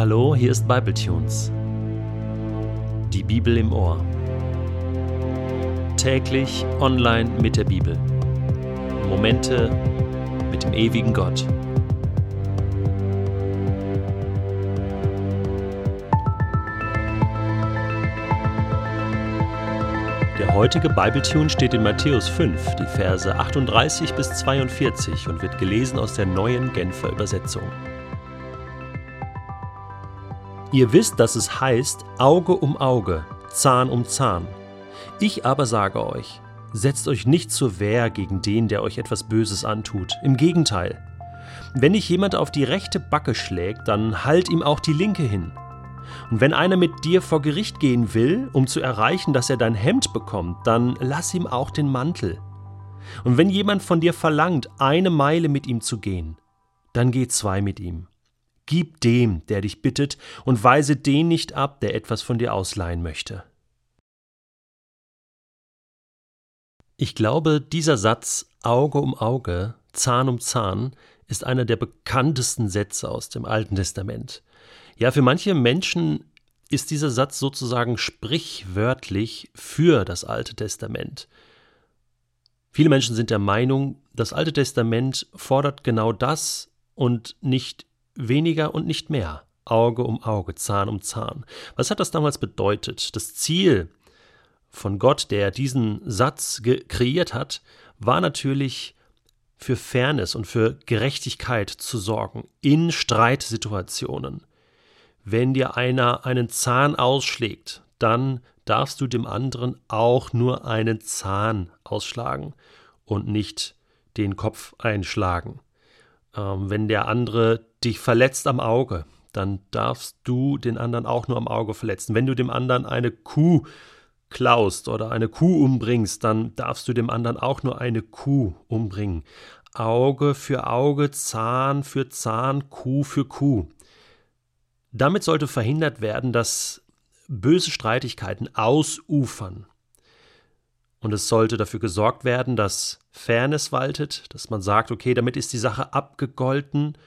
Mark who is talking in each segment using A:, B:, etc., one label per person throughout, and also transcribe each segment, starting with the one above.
A: Hallo, hier ist Bibletunes. Die Bibel im Ohr. Täglich online mit der Bibel. Momente mit dem ewigen Gott. Der heutige Bibletune steht in Matthäus 5, die Verse 38 bis 42 und wird gelesen aus der neuen Genfer Übersetzung. Ihr wisst, dass es heißt Auge um Auge, Zahn um Zahn. Ich aber sage euch, setzt euch nicht zur Wehr gegen den, der euch etwas Böses antut. Im Gegenteil. Wenn dich jemand auf die rechte Backe schlägt, dann halt ihm auch die linke hin. Und wenn einer mit dir vor Gericht gehen will, um zu erreichen, dass er dein Hemd bekommt, dann lass ihm auch den Mantel. Und wenn jemand von dir verlangt, eine Meile mit ihm zu gehen, dann geh zwei mit ihm. Gib dem, der dich bittet, und weise den nicht ab, der etwas von dir ausleihen möchte. Ich glaube, dieser Satz Auge um Auge, Zahn um Zahn ist einer der bekanntesten Sätze aus dem Alten Testament. Ja, für manche Menschen ist dieser Satz sozusagen sprichwörtlich für das Alte Testament. Viele Menschen sind der Meinung, das Alte Testament fordert genau das und nicht weniger und nicht mehr. Auge um Auge, Zahn um Zahn. Was hat das damals bedeutet? Das Ziel von Gott, der diesen Satz kreiert hat, war natürlich für Fairness und für Gerechtigkeit zu sorgen in Streitsituationen. Wenn dir einer einen Zahn ausschlägt, dann darfst du dem anderen auch nur einen Zahn ausschlagen und nicht den Kopf einschlagen. Ähm, wenn der andere dich verletzt am Auge, dann darfst du den anderen auch nur am Auge verletzen. Wenn du dem anderen eine Kuh klaust oder eine Kuh umbringst, dann darfst du dem anderen auch nur eine Kuh umbringen. Auge für Auge, Zahn für Zahn, Kuh für Kuh. Damit sollte verhindert werden, dass böse Streitigkeiten ausufern. Und es sollte dafür gesorgt werden, dass Fairness waltet, dass man sagt, okay, damit ist die Sache abgegolten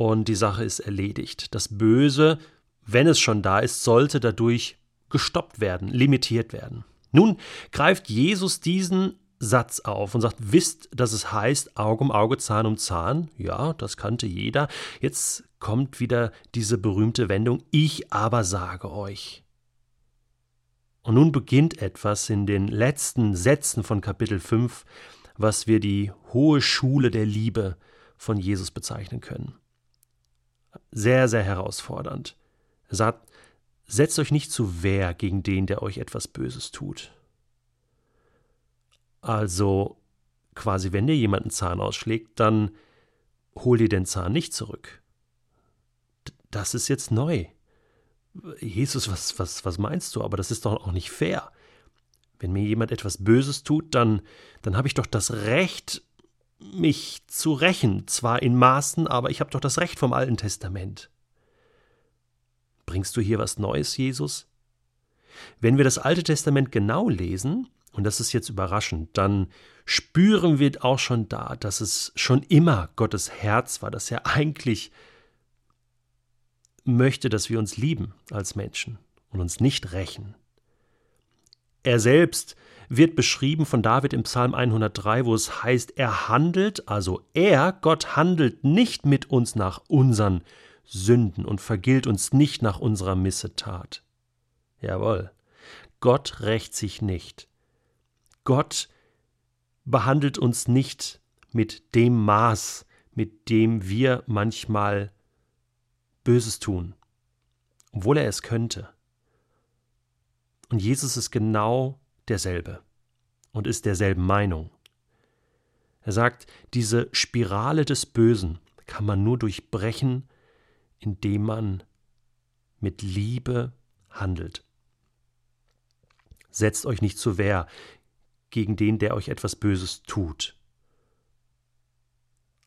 A: und die Sache ist erledigt. Das Böse, wenn es schon da ist, sollte dadurch gestoppt werden, limitiert werden. Nun greift Jesus diesen Satz auf und sagt, wisst, dass es heißt Auge um Auge, Zahn um Zahn. Ja, das kannte jeder. Jetzt kommt wieder diese berühmte Wendung, ich aber sage euch. Und nun beginnt etwas in den letzten Sätzen von Kapitel 5, was wir die hohe Schule der Liebe von Jesus bezeichnen können. Sehr, sehr herausfordernd. Er sagt, setzt euch nicht zu Wehr gegen den, der euch etwas Böses tut. Also quasi, wenn dir jemand einen Zahn ausschlägt, dann hol dir den Zahn nicht zurück. Das ist jetzt neu. Jesus, was, was, was meinst du? Aber das ist doch auch nicht fair. Wenn mir jemand etwas Böses tut, dann, dann habe ich doch das Recht, mich zu rächen, zwar in Maßen, aber ich habe doch das Recht vom Alten Testament. Bringst du hier was Neues, Jesus? Wenn wir das Alte Testament genau lesen, und das ist jetzt überraschend, dann spüren wir auch schon da, dass es schon immer Gottes Herz war, dass er eigentlich möchte, dass wir uns lieben als Menschen und uns nicht rächen. Er selbst wird beschrieben von David im Psalm 103, wo es heißt, er handelt, also er, Gott handelt nicht mit uns nach unseren Sünden und vergilt uns nicht nach unserer Missetat. Jawohl, Gott rächt sich nicht. Gott behandelt uns nicht mit dem Maß, mit dem wir manchmal Böses tun, obwohl er es könnte. Und Jesus ist genau derselbe und ist derselben Meinung. Er sagt, diese Spirale des Bösen kann man nur durchbrechen, indem man mit Liebe handelt. Setzt euch nicht zur Wehr gegen den, der euch etwas Böses tut.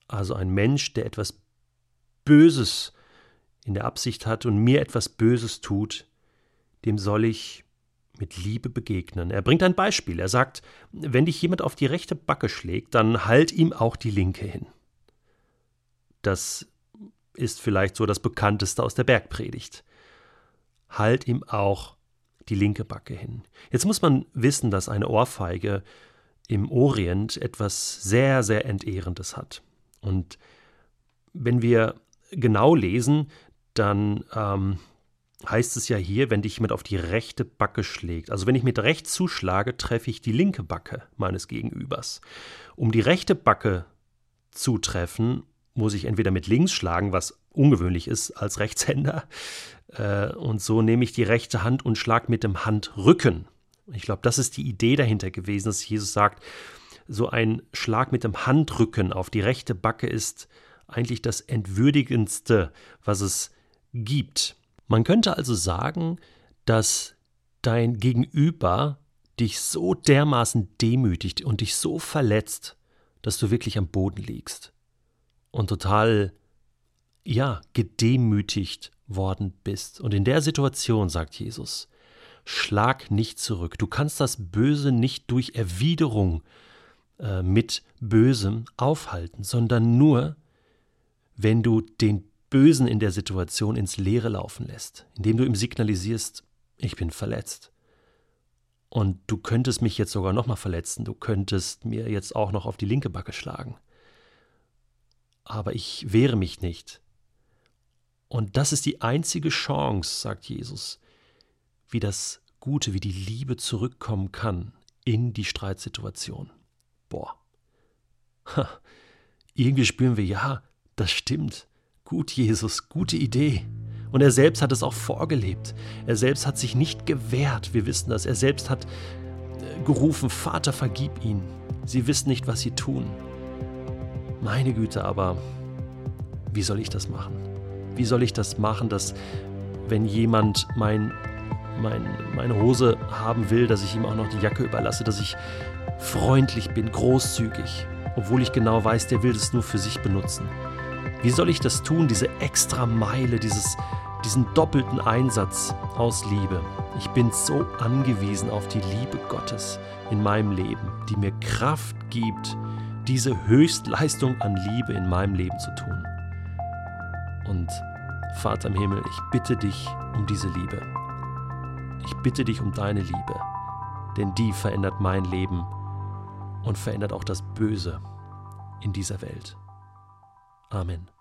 A: Also ein Mensch, der etwas Böses in der Absicht hat und mir etwas Böses tut, dem soll ich mit Liebe begegnen. Er bringt ein Beispiel. Er sagt, wenn dich jemand auf die rechte Backe schlägt, dann halt ihm auch die linke hin. Das ist vielleicht so das bekannteste aus der Bergpredigt. Halt ihm auch die linke Backe hin. Jetzt muss man wissen, dass eine Ohrfeige im Orient etwas sehr, sehr Entehrendes hat. Und wenn wir genau lesen, dann ähm, heißt es ja hier, wenn dich jemand auf die rechte Backe schlägt. Also wenn ich mit rechts zuschlage, treffe ich die linke Backe meines Gegenübers. Um die rechte Backe zu treffen, muss ich entweder mit links schlagen, was ungewöhnlich ist als Rechtshänder, äh, und so nehme ich die rechte Hand und schlag mit dem Handrücken. Ich glaube, das ist die Idee dahinter gewesen, dass Jesus sagt, so ein Schlag mit dem Handrücken auf die rechte Backe ist eigentlich das Entwürdigendste, was es gibt. Man könnte also sagen, dass dein Gegenüber dich so dermaßen demütigt und dich so verletzt, dass du wirklich am Boden liegst und total, ja, gedemütigt worden bist. Und in der Situation, sagt Jesus, schlag nicht zurück. Du kannst das Böse nicht durch Erwiderung äh, mit Bösem aufhalten, sondern nur, wenn du den Bösen in der Situation ins Leere laufen lässt, indem du ihm signalisierst, ich bin verletzt. Und du könntest mich jetzt sogar nochmal verletzen, du könntest mir jetzt auch noch auf die linke Backe schlagen. Aber ich wehre mich nicht. Und das ist die einzige Chance, sagt Jesus, wie das Gute, wie die Liebe zurückkommen kann in die Streitsituation. Boah. Ha. Irgendwie spüren wir, ja, das stimmt. Gut, Jesus, gute Idee. Und er selbst hat es auch vorgelebt. Er selbst hat sich nicht gewehrt. Wir wissen das. Er selbst hat äh, gerufen, Vater, vergib ihnen. Sie wissen nicht, was sie tun. Meine Güte, aber wie soll ich das machen? Wie soll ich das machen, dass wenn jemand mein, mein, meine Hose haben will, dass ich ihm auch noch die Jacke überlasse, dass ich freundlich bin, großzügig, obwohl ich genau weiß, der will es nur für sich benutzen. Wie soll ich das tun, diese extra Meile, dieses, diesen doppelten Einsatz aus Liebe? Ich bin so angewiesen auf die Liebe Gottes in meinem Leben, die mir Kraft gibt, diese Höchstleistung an Liebe in meinem Leben zu tun. Und Vater im Himmel, ich bitte dich um diese Liebe. Ich bitte dich um deine Liebe, denn die verändert mein Leben und verändert auch das Böse in dieser Welt. Amen.